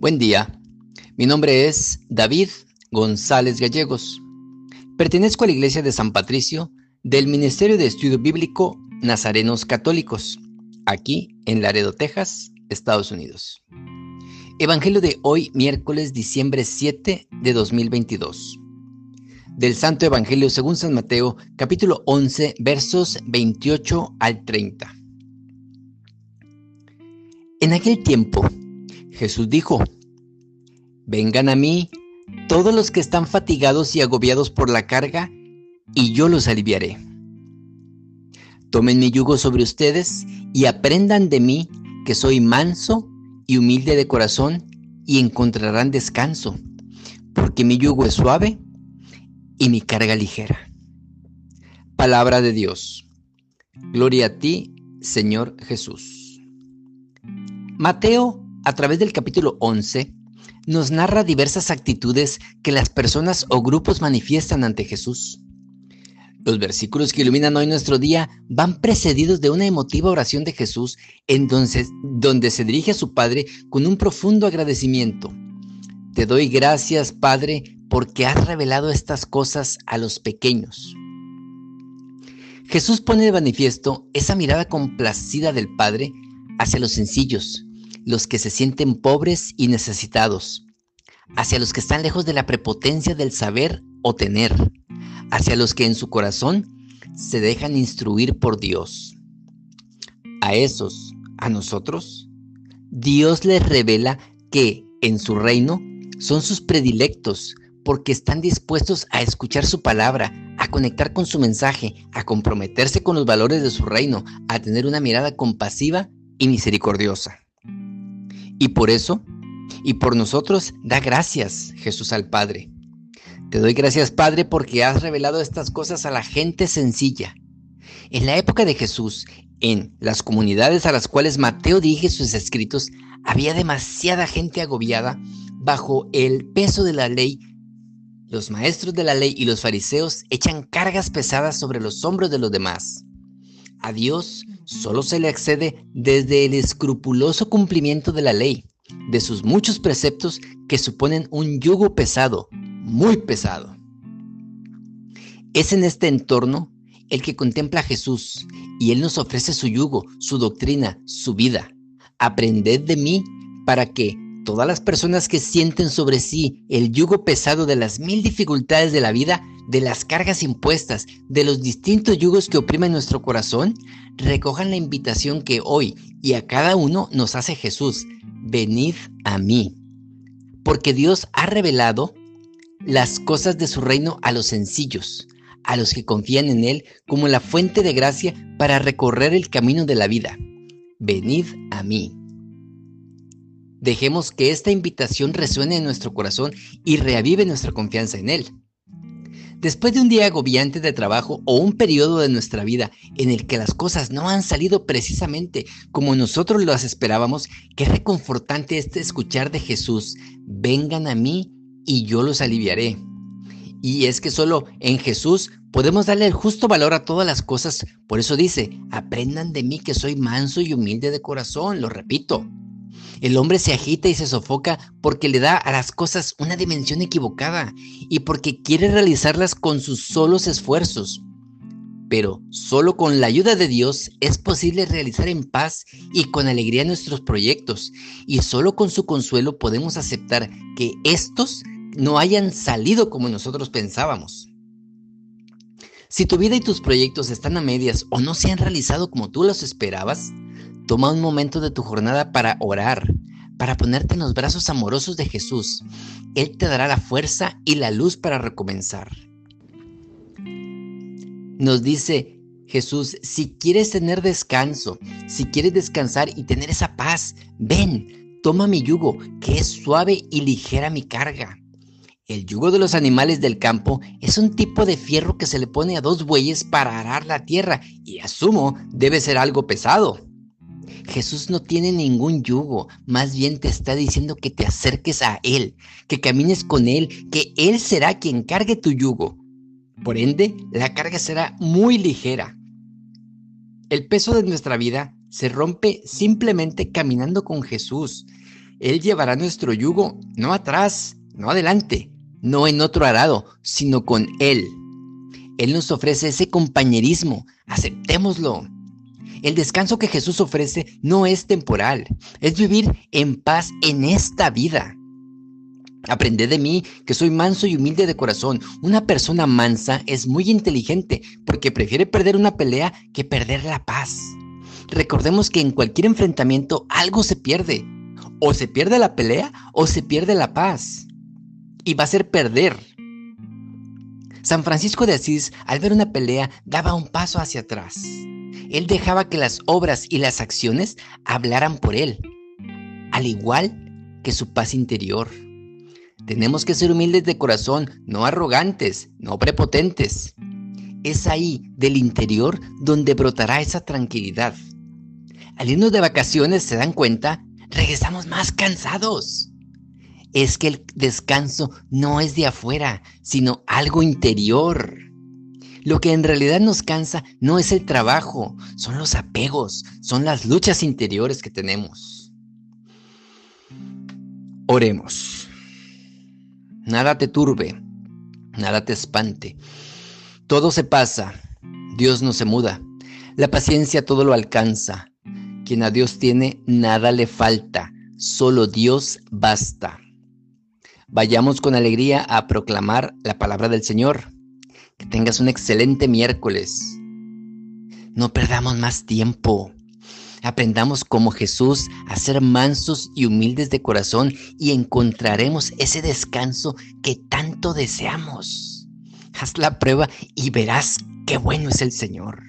Buen día, mi nombre es David González Gallegos. Pertenezco a la Iglesia de San Patricio del Ministerio de Estudio Bíblico Nazarenos Católicos, aquí en Laredo, Texas, Estados Unidos. Evangelio de hoy, miércoles, diciembre 7 de 2022. Del Santo Evangelio según San Mateo, capítulo 11, versos 28 al 30. En aquel tiempo, Jesús dijo, Vengan a mí todos los que están fatigados y agobiados por la carga, y yo los aliviaré. Tomen mi yugo sobre ustedes y aprendan de mí que soy manso y humilde de corazón y encontrarán descanso, porque mi yugo es suave y mi carga ligera. Palabra de Dios. Gloria a ti, Señor Jesús. Mateo, a través del capítulo 11, nos narra diversas actitudes que las personas o grupos manifiestan ante Jesús. Los versículos que iluminan hoy nuestro día van precedidos de una emotiva oración de Jesús entonces, donde se dirige a su Padre con un profundo agradecimiento. Te doy gracias, Padre, porque has revelado estas cosas a los pequeños. Jesús pone de manifiesto esa mirada complacida del Padre hacia los sencillos, los que se sienten pobres y necesitados, hacia los que están lejos de la prepotencia del saber o tener, hacia los que en su corazón se dejan instruir por Dios. A esos, a nosotros, Dios les revela que en su reino son sus predilectos porque están dispuestos a escuchar su palabra, a conectar con su mensaje, a comprometerse con los valores de su reino, a tener una mirada compasiva y misericordiosa. Y por eso, y por nosotros, da gracias Jesús al Padre. Te doy gracias Padre porque has revelado estas cosas a la gente sencilla. En la época de Jesús, en las comunidades a las cuales Mateo dirige sus escritos, había demasiada gente agobiada bajo el peso de la ley. Los maestros de la ley y los fariseos echan cargas pesadas sobre los hombros de los demás. A Dios solo se le accede desde el escrupuloso cumplimiento de la ley, de sus muchos preceptos que suponen un yugo pesado, muy pesado. Es en este entorno el que contempla a Jesús y Él nos ofrece su yugo, su doctrina, su vida. Aprended de mí para que todas las personas que sienten sobre sí el yugo pesado de las mil dificultades de la vida, de las cargas impuestas, de los distintos yugos que oprimen nuestro corazón, recojan la invitación que hoy y a cada uno nos hace Jesús. Venid a mí. Porque Dios ha revelado las cosas de su reino a los sencillos, a los que confían en Él como la fuente de gracia para recorrer el camino de la vida. Venid a mí. Dejemos que esta invitación resuene en nuestro corazón y reavive nuestra confianza en Él. Después de un día agobiante de trabajo o un periodo de nuestra vida en el que las cosas no han salido precisamente como nosotros las esperábamos, qué reconfortante es escuchar de Jesús, vengan a mí y yo los aliviaré. Y es que solo en Jesús podemos darle el justo valor a todas las cosas. Por eso dice, aprendan de mí que soy manso y humilde de corazón, lo repito. El hombre se agita y se sofoca porque le da a las cosas una dimensión equivocada y porque quiere realizarlas con sus solos esfuerzos. Pero solo con la ayuda de Dios es posible realizar en paz y con alegría nuestros proyectos y solo con su consuelo podemos aceptar que estos no hayan salido como nosotros pensábamos. Si tu vida y tus proyectos están a medias o no se han realizado como tú los esperabas, Toma un momento de tu jornada para orar, para ponerte en los brazos amorosos de Jesús. Él te dará la fuerza y la luz para recomenzar. Nos dice Jesús, si quieres tener descanso, si quieres descansar y tener esa paz, ven, toma mi yugo, que es suave y ligera mi carga. El yugo de los animales del campo es un tipo de fierro que se le pone a dos bueyes para arar la tierra y asumo debe ser algo pesado. Jesús no tiene ningún yugo, más bien te está diciendo que te acerques a Él, que camines con Él, que Él será quien cargue tu yugo. Por ende, la carga será muy ligera. El peso de nuestra vida se rompe simplemente caminando con Jesús. Él llevará nuestro yugo, no atrás, no adelante, no en otro arado, sino con Él. Él nos ofrece ese compañerismo, aceptémoslo. El descanso que Jesús ofrece no es temporal, es vivir en paz en esta vida. Aprended de mí que soy manso y humilde de corazón. Una persona mansa es muy inteligente porque prefiere perder una pelea que perder la paz. Recordemos que en cualquier enfrentamiento algo se pierde. O se pierde la pelea o se pierde la paz. Y va a ser perder. San Francisco de Asís, al ver una pelea, daba un paso hacia atrás. Él dejaba que las obras y las acciones hablaran por él, al igual que su paz interior. Tenemos que ser humildes de corazón, no arrogantes, no prepotentes. Es ahí, del interior, donde brotará esa tranquilidad. Al irnos de vacaciones, ¿se dan cuenta? Regresamos más cansados. Es que el descanso no es de afuera, sino algo interior. Lo que en realidad nos cansa no es el trabajo, son los apegos, son las luchas interiores que tenemos. Oremos. Nada te turbe, nada te espante. Todo se pasa, Dios no se muda. La paciencia todo lo alcanza. Quien a Dios tiene, nada le falta, solo Dios basta. Vayamos con alegría a proclamar la palabra del Señor. Que tengas un excelente miércoles. No perdamos más tiempo. Aprendamos como Jesús a ser mansos y humildes de corazón y encontraremos ese descanso que tanto deseamos. Haz la prueba y verás qué bueno es el Señor.